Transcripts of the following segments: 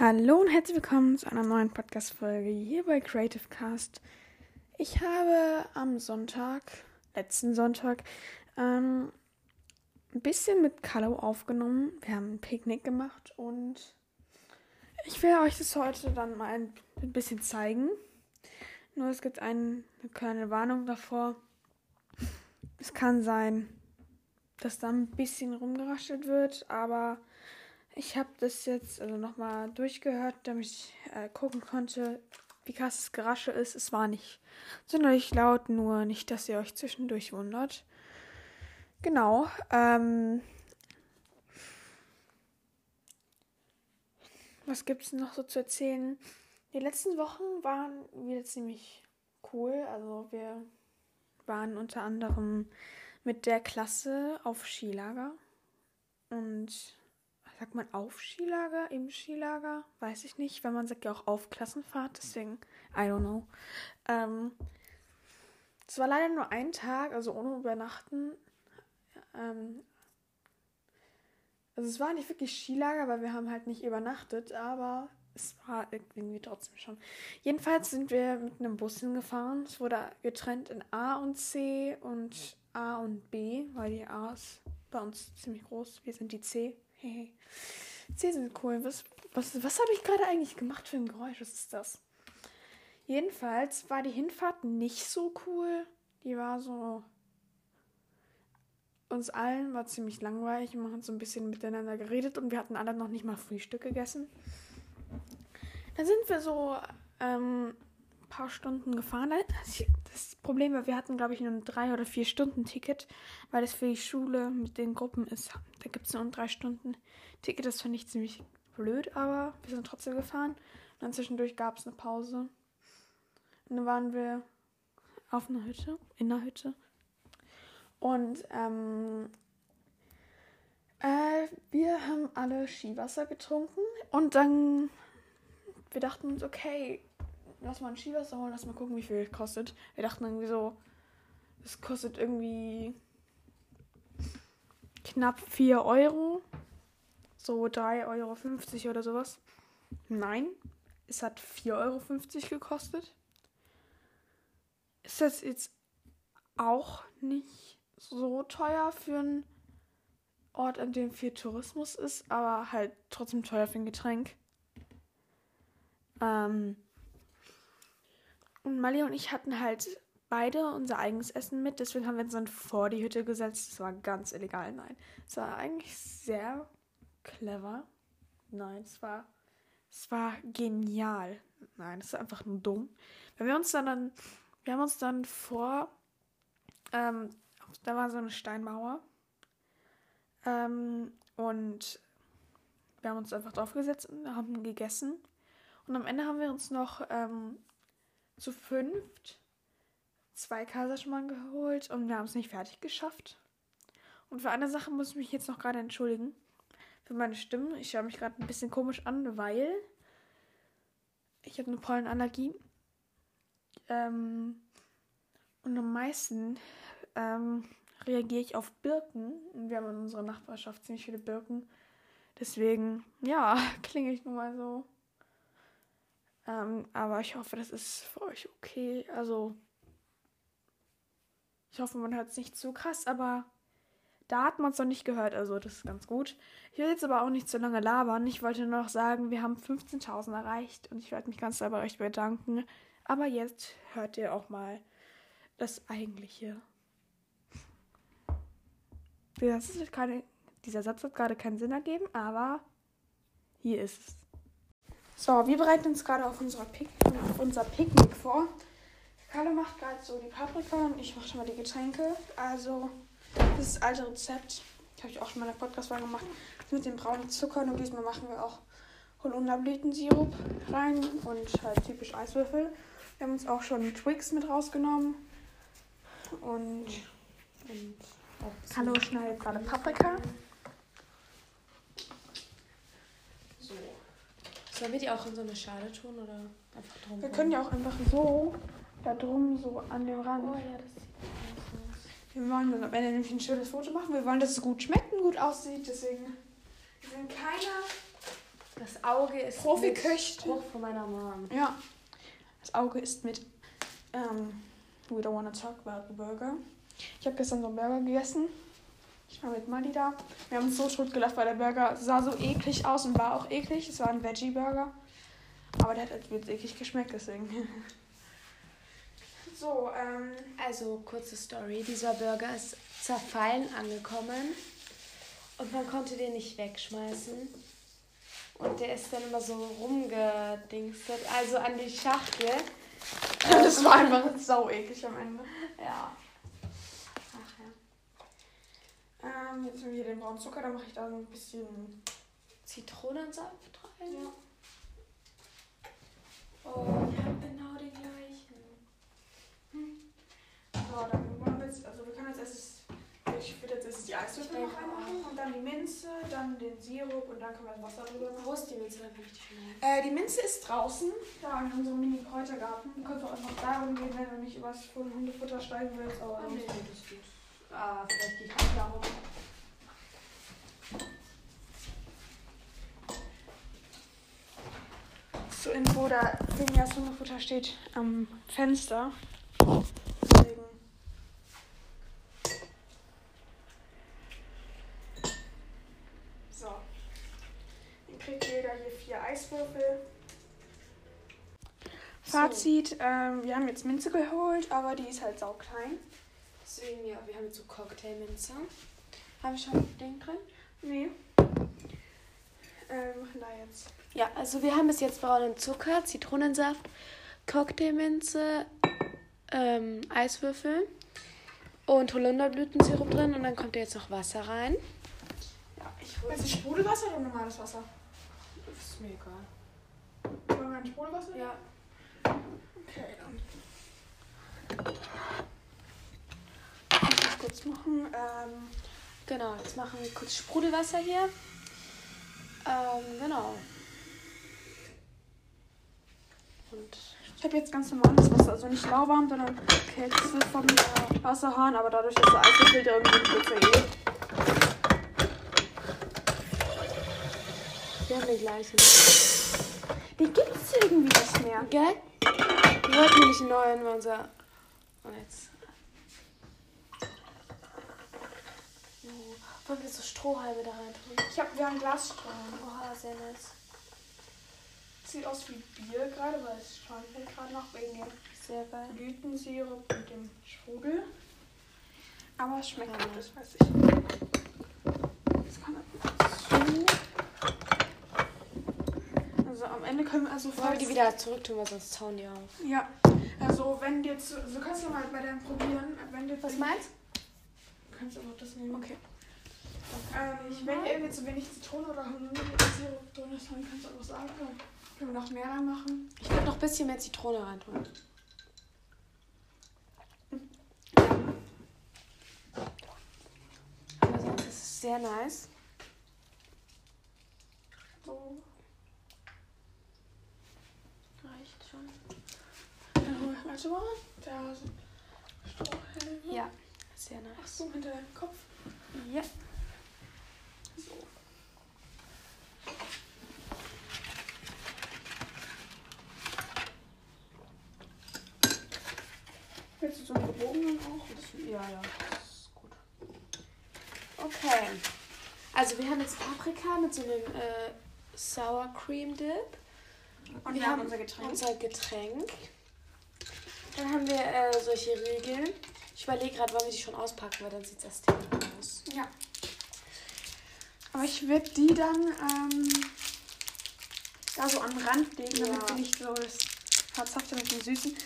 Hallo und herzlich willkommen zu einer neuen Podcast-Folge hier bei Creative Cast. Ich habe am Sonntag, letzten Sonntag, ähm, ein bisschen mit Carlo aufgenommen. Wir haben ein Picknick gemacht und ich will euch das heute dann mal ein bisschen zeigen. Nur es gibt ein, eine kleine Warnung davor. Es kann sein, dass da ein bisschen rumgeraschelt wird, aber ich habe das jetzt also nochmal durchgehört, damit ich äh, gucken konnte, wie krass das Gerasche ist. Es war nicht sonderlich laut, nur nicht, dass ihr euch zwischendurch wundert. Genau. Ähm, was gibt es noch so zu erzählen? Die letzten Wochen waren wieder ziemlich cool. Also wir waren unter anderem mit der Klasse auf Skilager und sagt man auf Skilager, im Skilager? Weiß ich nicht, weil man sagt ja auch auf Klassenfahrt, deswegen, I don't know. Ähm, es war leider nur ein Tag, also ohne Übernachten. Ähm, also es war nicht wirklich Skilager, weil wir haben halt nicht übernachtet, aber es war irgendwie trotzdem schon. Jedenfalls sind wir mit einem Bus hingefahren. Es wurde getrennt in A und C und A und B, weil die A ist bei uns ziemlich groß. Wir sind die C. Hey. C sind cool. Was, was, was habe ich gerade eigentlich gemacht für ein Geräusch? Was ist das? Jedenfalls war die Hinfahrt nicht so cool. Die war so. Uns allen war ziemlich langweilig. Wir haben so ein bisschen miteinander geredet und wir hatten alle noch nicht mal Frühstück gegessen. Dann sind wir so ähm, paar Stunden gefahren. Das Problem war, wir hatten, glaube ich, nur ein drei oder vier Stunden Ticket, weil das für die Schule mit den Gruppen ist. Da gibt es nur ein drei Stunden Ticket. Das fand ich ziemlich blöd, aber wir sind trotzdem gefahren. Und dann zwischendurch gab es eine Pause. Und dann waren wir auf einer Hütte, in einer Hütte. Und ähm, äh, wir haben alle Skiwasser getrunken. Und dann, wir dachten uns, okay, lass mal ein Skiwasser holen, lass mal gucken, wie viel es kostet. Wir dachten irgendwie so, es kostet irgendwie knapp 4 Euro. So 3,50 Euro oder sowas. Nein, es hat 4,50 Euro gekostet. Ist das jetzt auch nicht so teuer für einen Ort, an dem viel Tourismus ist, aber halt trotzdem teuer für ein Getränk. Ähm, und Mali und ich hatten halt beide unser eigenes Essen mit, deswegen haben wir uns dann vor die Hütte gesetzt. Das war ganz illegal, nein. Es war eigentlich sehr clever. Nein, es war, es war genial. Nein, es ist einfach nur dumm. Wenn wir uns dann, dann wir haben uns dann vor, ähm, da war so eine Steinmauer. Ähm, und wir haben uns einfach draufgesetzt und haben gegessen. Und am Ende haben wir uns noch ähm, zu fünft zwei Kaiserschmarrn geholt und wir haben es nicht fertig geschafft. Und für eine Sache muss ich mich jetzt noch gerade entschuldigen. Für meine Stimme. Ich höre mich gerade ein bisschen komisch an, weil ich habe eine Pollenallergie. Ähm, und am meisten ähm, reagiere ich auf Birken. Und wir haben in unserer Nachbarschaft ziemlich viele Birken. Deswegen, ja, klinge ich nun mal so. Ähm, aber ich hoffe, das ist für euch okay. Also, ich hoffe, man hört es nicht zu krass, aber da hat man es noch nicht gehört. Also, das ist ganz gut. Ich will jetzt aber auch nicht zu lange labern. Ich wollte nur noch sagen, wir haben 15.000 erreicht und ich werde mich ganz doll bei euch bedanken. Aber jetzt hört ihr auch mal das eigentliche. Das keine, dieser Satz hat gerade keinen Sinn ergeben, aber hier ist es. So, wir bereiten uns gerade auf, Pick unser Picknick vor. Carlo macht gerade so die Paprika und ich mache schon mal die Getränke. Also, das ist das alte Rezept. Habe ich auch schon mal in der Podcast-Folge gemacht. Mit den braunen Zuckern und diesmal machen wir auch Holunderblütensirup rein und halt typisch Eiswürfel. Wir haben uns auch schon Twix mit rausgenommen. Und, und Carlo schneidet gerade Paprika. Sollen wir die auch in so eine Schale tun oder einfach drum? Wir können ja auch einfach so da drum so an dem Rand. Oh ja, das sieht aus. Wir wollen dann am Ende nämlich ein schönes Foto machen. Wir wollen, dass es gut schmeckt und gut aussieht. Deswegen wir sind keine Das Auge ist mit Spruch von meiner Mom. Ja. Das Auge ist mit. Ähm, we don't wanna talk about the burger. Ich habe gestern so einen Burger gegessen. Ich war mit Mali da. Wir haben uns so tot gelacht, weil der Burger sah so eklig aus und war auch eklig. Es war ein Veggie-Burger. Aber der hat halt jetzt eklig geschmeckt, deswegen. so, ähm. Also, kurze Story. Dieser Burger ist zerfallen angekommen und man konnte den nicht wegschmeißen. Und der ist dann immer so rumgedingstet, also an die Schachtel. Das war einfach sau eklig am Ende. Ja. Ähm, jetzt haben wir hier den braunen Zucker, da mache ich da so ein bisschen. Zitronensaft rein. Ja. Oh, wir haben genau den gleichen. So, dann machen wir jetzt, also wir können jetzt erst, ich würde jetzt erst die Eiswürfel Ich noch reinmachen und dann die Minze, dann den Sirup und dann können wir das Wasser drüber machen. Wo ist die Milch? Dann ich schon Äh, die Minze ist draußen, da in unserem Mini-Kräutergarten. Du kannst auch einfach darum gehen, wenn du nicht über das Hundefutter steigen willst, aber Oh, nee, das geht. Ah, vielleicht gehe ich auch darum. Zur Info, da Finjas Hundefutter steht am Fenster. Deswegen. So. Dann kriegt jeder hier vier Eiswürfel. Fazit, ähm, wir haben jetzt Minze geholt, aber die ist halt sauklein. Deswegen, ja, wir haben jetzt so Cocktailminze. Haben wir schon Ding drin? Nee. Äh, wir machen da jetzt. Ja, also wir haben bis jetzt braunen Zucker, Zitronensaft, Cocktailminze, ähm, Eiswürfel und Holunderblütensirup drin und dann kommt da jetzt noch Wasser rein. Ja, ich hole du Sprudelwasser oder normales Wasser? Das ist mir egal. Wollen wir ein Sprudelwasser? Ja. Okay, dann. Kurz machen. Ähm, Genau, jetzt machen wir kurz Sprudelwasser hier. Ähm, genau. Und ich habe jetzt ganz normales Wasser, also nicht lauwarm, sondern kältestes vom äh, Wasserhahn, aber dadurch, dass der da irgendwie ja eh. wir haben den gleichen. Den gibt's irgendwie nicht mehr. Gell? Wir wollten nämlich einen neuen, unser. Und jetzt. So. Wollen wir so Strohhalme da rein tun? Ich hab, wir haben Glasstrahlen. Oha, sehr nice. Sieht aus wie Bier gerade, weil es halt gerade noch wegen dem Sehr geil. Blütensirup und dem Sprudel. Aber es schmeckt Ja. gut, das weiß ich. Das kann man so. Also am Ende können wir also Wollen wir die wieder zurück tun, weil sonst zauen die auf. Ja, also wenn jetzt, so kannst du mal bei deinem probieren, wenn dir Was meinst Du kannst aber das nehmen. Okay. Ähm, wenn dir irgendwie zu wenig Zitrone oder Sirup drin dann kannst du einfach sagen, können wir noch mehr reinmachen. Ich würde noch ein bisschen mehr Zitrone rein tun. Aber sonst ist es sehr nice. So, Reicht schon. dann hol ich mal so. Da sind Strohhalme. Ja, sehr Ach nice. so, hinter deinem Kopf. Ja. So. Willst du so einen gebogenen auch? Ja, ja, das ist gut. Okay. Also wir haben jetzt Paprika mit so einem äh, Sour Cream Dip. Und wir, haben unser Getränk. Unser Getränk. Dann haben wir äh, solche Riegel. Ich überlege gerade, wollen wir die schon auspacken, weil dann sieht das Ding aus. Ja. Aber ich würde die dann ähm, da so an den Rand legen, damit Ja. sie nicht so das Herzhafte mit dem Süßen.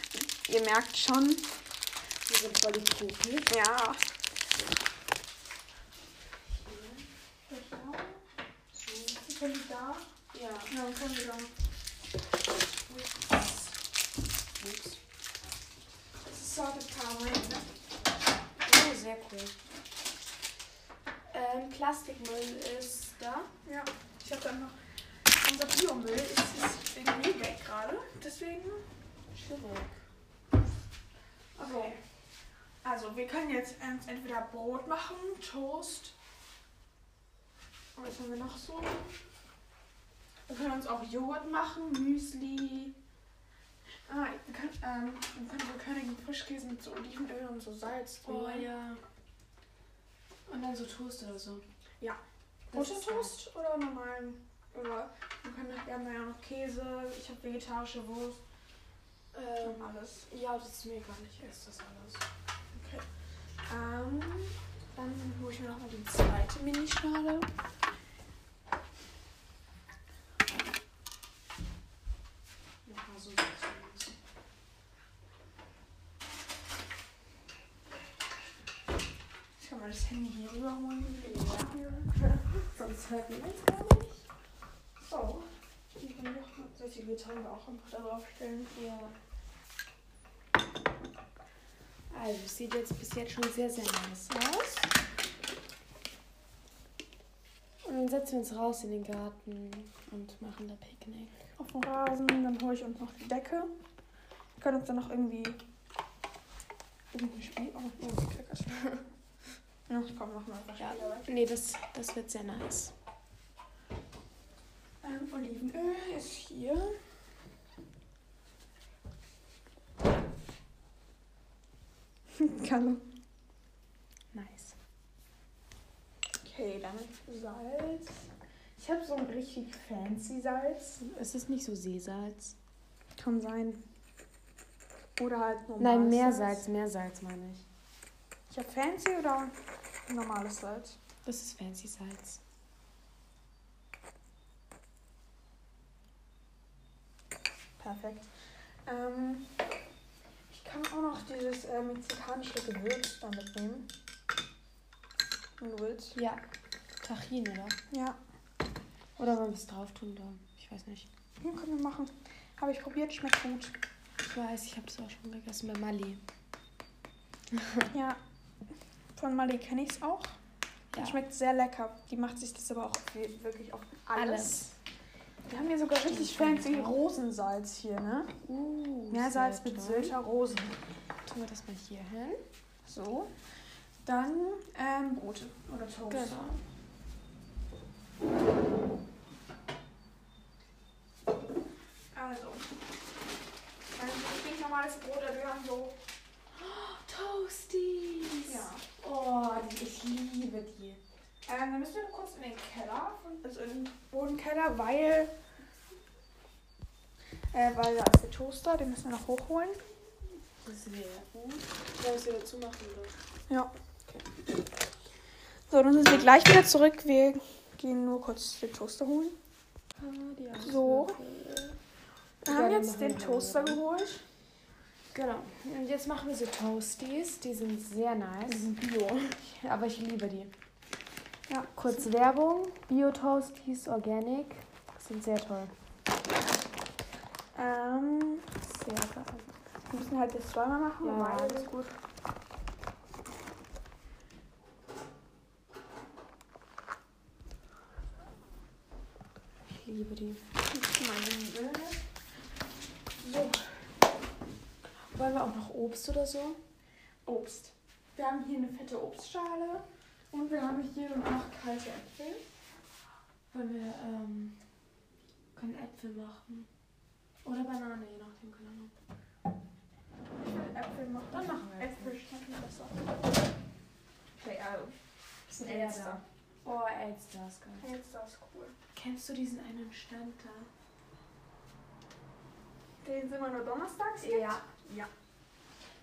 Ihr merkt schon. Die sind voll die Kuchen. Ja. Können die da? Ja. Ja, dann können wir da. Ups. Das ist Salted Caramel. Ne? Oh, sehr cool. Ähm, Plastikmüll ist da. Ja. Ich habe dann noch. Unser Biomüll ist, ist irgendwie weg gerade. Deswegen. Schwierig. Okay. Also, wir können jetzt ent- entweder Brot machen, Toast. Und was haben wir noch so? Wir können uns auch Joghurt machen, Müsli. Ah, wir können, ähm, wir können so Königen Frischkäse mit so Olivenöl und so Salz Oh ja. Und dann so Toast oder so. Ja. Ist Buttertoast oder normalen? Oder wir, können, wir haben ja noch Käse, ich habe vegetarische Wurst Ähm, alles. ja, das ist mir egal. Ich esse das alles. Okay. Ähm, dann hole ich mir nochmal die zweite Minischale. Nochmal so Salz. Ich kann mal das Handy hier rüberholen. Man es gar nicht. So. Die können noch solche Getränke auch einfach darauf stellen. Ja. Also, es sieht jetzt bis jetzt schon sehr, sehr nice aus. Und dann setzen wir uns raus in den Garten und machen da Picknick. Auf dem Rasen, dann hole ich uns noch die Decke. Wir können uns dann noch irgendwie. Irgendwie Spiel. Oh, oh, die Ja, komm, machen wir einfach Ja. Nee, das, das wird sehr nice. Ähm, Olivenöl ist hier. Kann. Nice. Okay, dann Salz. Ich habe so ein richtig fancy Salz. Ist es nicht so Seesalz? Kann sein. Oder halt normales Nein, Meersalz, Meersalz meine ich. Ich habe fancy oder normales Salz? Das ist fancy Salz. Perfekt. Ähm, ich kann auch noch dieses äh, mexikanische Gewürz da mitnehmen. Wenn du willst. Ja. Tachin, oder? Ja, Oder wollen wir es drauf tun? Da? Ich weiß nicht. ja, können wir machen. Habe ich probiert, schmeckt gut. Ich weiß, ich habe es auch schon gegessen bei Mali. Ja, von Mali kenne ich es auch. Ja. Schmeckt sehr lecker. Die macht sich das aber auch wirklich auf alles. Alles. Wir haben hier sogar richtig fancy. Rosensalz hier, ne? Uh, Meersalz mit. Sylter Rosen. Tun wir das mal hier hin. So. Dann ähm, Brote oder Toast. Genau. Also. Ähm, nicht normales Brot, wir haben so. Toasties. Ja. Oh, die, liebe die. Ähm, dann müssen wir kurz in den Keller, also in den Bodenkeller, weil. Äh, weil da ist der Toaster, den müssen wir noch hochholen. Sehr gut. Wollen wir es wieder zumachen, oder? Ja. So, dann sind wir gleich wieder zurück. Wir gehen nur kurz den Toaster holen. So. Wir Ja, haben jetzt machen wir den Toaster geholt. Genau. Und jetzt machen wir so Toasties. Die sind sehr nice. sind Bio. Aber ich liebe die. Ja, Kurz Werbung. Bio-Toasties, Organic. Sind sehr toll. Ähm, Sehr geil. wir müssen halt das zweimal machen, Ja, weil alles gut. Ich liebe die. So, Wollen wir auch noch Obst oder so? Obst. Wir haben hier eine fette Obstschale und wir haben hier noch kalte Äpfel. Wollen wir, ähm, können Äpfel machen. Oder Banane, je nachdem, keine Ahnung. Ich will Äpfel machen. Dann machen wir Äpfel. Äpfel schmecken besser. Okay, also. Das ist ein Elster. Oh, Elster ist geil. Elster ist cool. Kennst du diesen einen Stand da? Den sind wir nur donnerstags Ja. Ja.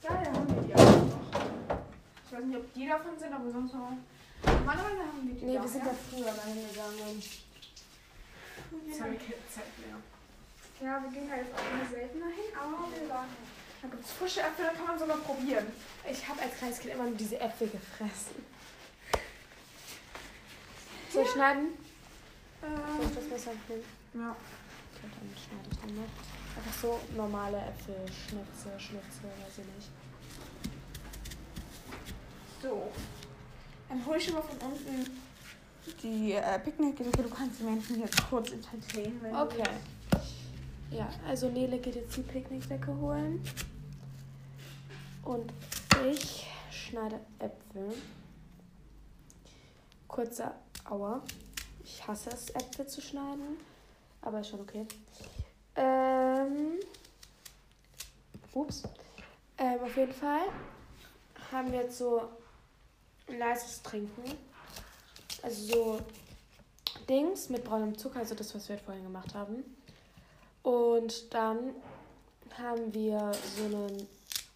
Ja, da haben wir die auch noch. Ich weiß nicht, ob die davon sind, aber sonst noch. Normalerweise haben wir die Nee, da, wir sind ja. früher mal hingegangen. Ja. keine Zeit mehr. Ja, wir gehen da jetzt auch immer seltener hin, aber wir waren. Da gibt es frische Äpfel, da kann man sogar probieren. Ich habe als kleines Kind immer nur diese Äpfel gefressen. Soll ich schneiden? Soll ich das Ähm, Messer nehmen? ja. Und dann schneide ich dann noch. Einfach so normale Äpfel, Schnitze, Schnitze, weiß ich nicht. So. Dann hol ich schon mal von unten die äh, Picknickdecke. Du kannst die Menschen jetzt kurz entertainen. Wenn du Okay. Ja, also Nele geht jetzt die Picknickdecke holen. Und ich schneide Äpfel. Kurzer Aua. Ich hasse es, Äpfel zu schneiden. Aber ist schon okay. Ähm, ups. Ähm, auf jeden Fall haben wir jetzt so ein leises Trinken. Also so Dings mit braunem Zucker, also das, was wir halt vorhin gemacht haben. Und dann haben wir so einen.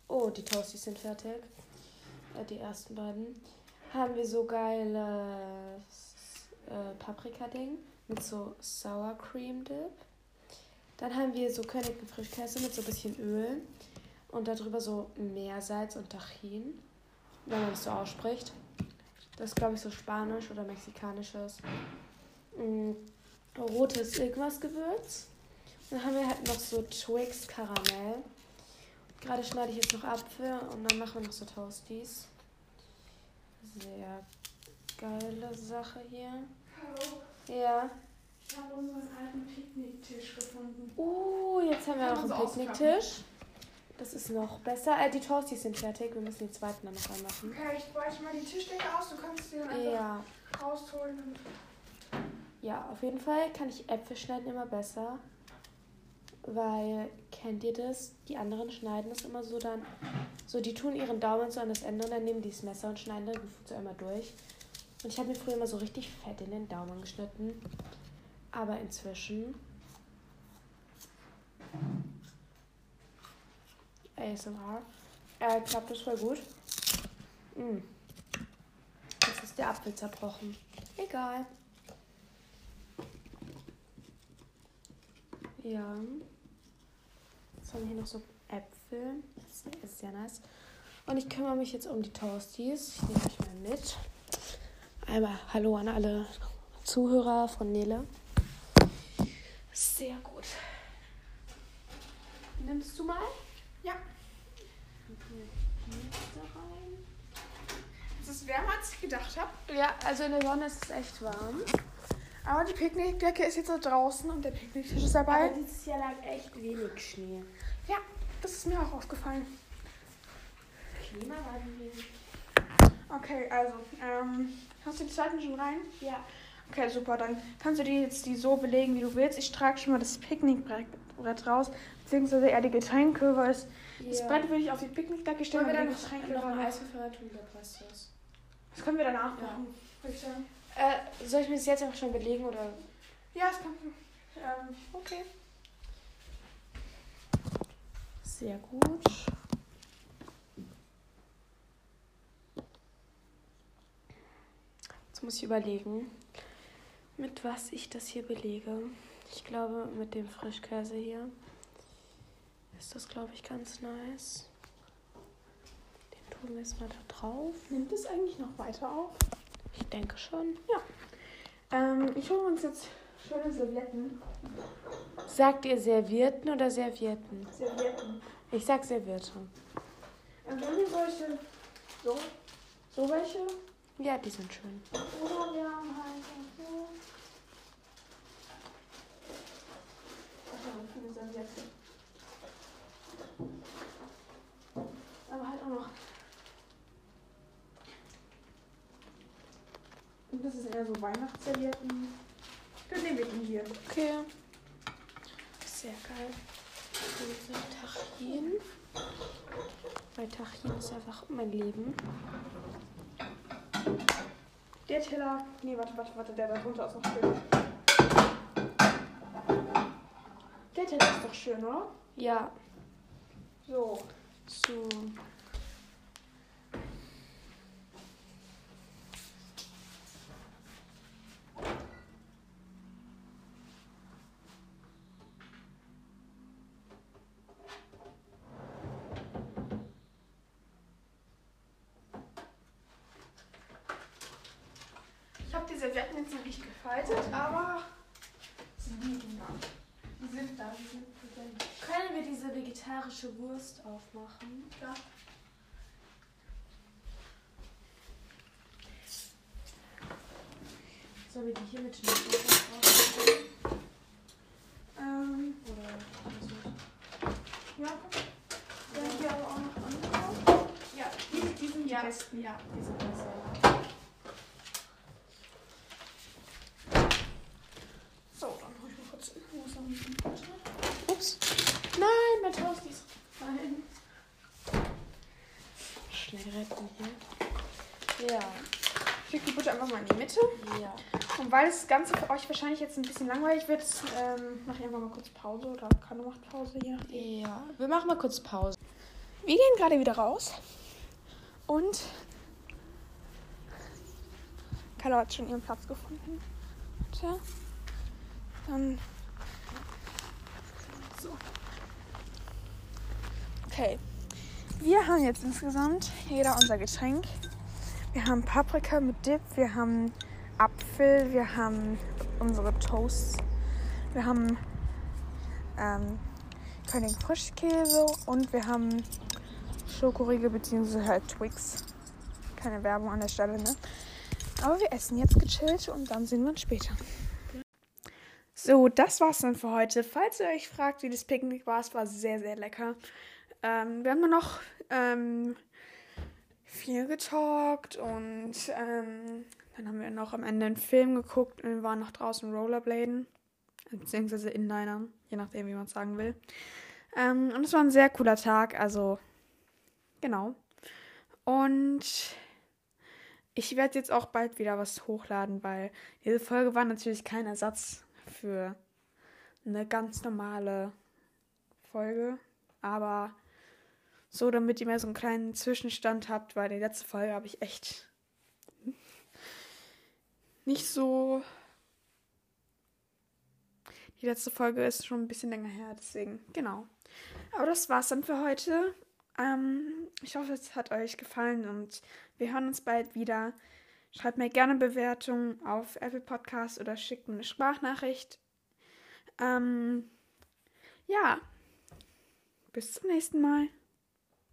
Oh, die Toasties sind fertig. Äh, die ersten beiden. Haben wir so geiles äh, Paprika-Ding mit so Sour Cream Dip. Dann haben wir so Königin Frischkäse mit so ein bisschen Öl. Und darüber so Meersalz und Tachin, wenn man das so ausspricht. Das ist, glaube ich, so spanisch oder mexikanisches. Mm, rotes irgendwas Gewürz. Dann haben wir halt noch so Twix Karamell. Gerade schneide ich jetzt noch Apfel und dann machen wir noch so Toasties. Sehr geile Sache hier. Hallo, Ja. ich habe unseren alten Picknicktisch gefunden. Uh, jetzt haben wir noch einen Picknicktisch. Das ist noch besser. Äh, die Toasties sind fertig. Wir müssen die zweiten dann noch anmachen. Okay, ich breite mal die Tischdecke aus. Du kannst sie dann einfach Ja. rausholen. Und Ja, auf jeden Fall kann ich Äpfel schneiden immer besser. Weil, kennt ihr das? Die anderen schneiden das immer so dann. So, die tun ihren Daumen so an das Ende und dann nehmen die das Messer und schneiden dann so einmal durch. Und ich habe mir früher immer so richtig fett in den Daumen geschnitten. Aber inzwischen. ASMR. Äh, klappt das voll gut. Mm. Jetzt ist der Apfel zerbrochen. Egal. Ja. Jetzt haben wir hier noch so Äpfel. Das ist sehr nice. Und ich kümmere mich jetzt um die Toasties. Ich nehme euch mal mit. Einmal Hallo an alle Zuhörer von Nele. Sehr gut. Nimmst du mal? Ja. Es ist wärmer, als ich gedacht habe. Ja, also in der Sonne ist es echt warm. Aber die Picknickdecke ist jetzt da draußen und der Picknicktisch ist dabei. Aber dieses Jahr lag echt wenig Schnee. Ja, das ist mir auch aufgefallen. Klimawandel. Okay, also, ähm, hast du die zweiten schon rein? Ja. Okay, super. Dann kannst du die jetzt die so belegen, wie du willst. Ich trage schon mal das Picknickbrett Brett raus, beziehungsweise eher die Getränke, weil es, das. Brett würde ich auf die Picknickdecke stellen. Wollen wir dann die noch, Getränke noch ein. Eiswürfel tun, da passt das. Das können wir danach Ja. machen, würde ich sagen. Äh, soll ich mir das jetzt einfach schon belegen oder? Ja, das kannst du. Ähm, okay. Sehr gut. Muss ich überlegen, mit was ich das hier belege. Ich glaube, mit dem Frischkäse hier ist das, glaube ich, ganz nice. Den tun wir jetzt mal da drauf. Nimmt es eigentlich noch weiter auf? Ich denke schon. Ähm, ich hole uns jetzt schöne Servietten. Sagt ihr Servierten oder Servietten? Servietten. Ich sag Serviette. Wenn wir solche, so, so welche, Ja, die sind schön. oder wir haben halt so. Ach ja, eine Serviette. Aber halt auch noch. Und das ist eher so Weihnachtsservietten. Dann nehmen wir die hier. Okay. Sehr geil. Unser Tachin. Weil Tachin ist einfach mein Leben. Der Teller. Nee, warte, warte, warte, der da drunter ist noch schön. Der Teller ist doch schön, oder? Ja, So. so. Die Servietten jetzt noch nicht gefaltet, aber sie liegen da. Die sind da, die sind präsent. Können wir diese vegetarische Wurst aufmachen? Ja. Sollen wir die hier mit Schnitzel Ähm, Oder was ja, guck. Ja, hier aber auch noch andere. Ja, Die, die sind Ja. die besten. ja, die sind retten hier. Ja. Ich lege die Butter einfach mal in die Mitte. Ja. Und weil das Ganze für euch wahrscheinlich jetzt ein bisschen langweilig wird, ähm, mache ich einfach mal kurz Pause oder Kanu macht Pause, je nachdem. Ja, wir machen mal kurz Pause. Wir gehen gerade wieder raus und Carlo hat schon ihren Platz gefunden. Warte. Dann. So. Okay. Wir haben jetzt insgesamt jeder unser Getränk. Wir haben Paprika mit Dip, wir haben Apfel, wir haben unsere Toasts, wir haben ähm, König Frischkäse und wir haben Schokoriegel bzw. halt Twix. Keine Werbung an der Stelle, ne? Aber wir essen jetzt gechillt und dann sehen wir uns später. So, das war's dann für heute. Falls ihr euch fragt, wie das Picknick war, es war sehr, sehr lecker. Ähm, wir haben nur noch ähm, viel getalkt und ähm, dann haben wir noch am Ende einen Film geguckt und wir waren noch draußen Rollerbladen. Beziehungsweise Inlinern, je nachdem, wie man es sagen will. Ähm, und es war ein sehr cooler Tag, also genau. Und ich werde jetzt auch bald wieder was hochladen, weil diese Folge war natürlich kein Ersatz für eine ganz normale Folge. Aber so, damit ihr mehr so einen kleinen Zwischenstand habt, weil die letzte Folge habe ich echt nicht so. Die letzte Folge ist schon ein bisschen länger her, deswegen, genau. Aber das war's dann für heute. Ähm, ich hoffe, es hat euch gefallen und wir hören uns bald wieder. Schreibt mir gerne Bewertungen auf Apple Podcast oder schickt mir eine Sprachnachricht. Ähm, ja, bis zum nächsten Mal.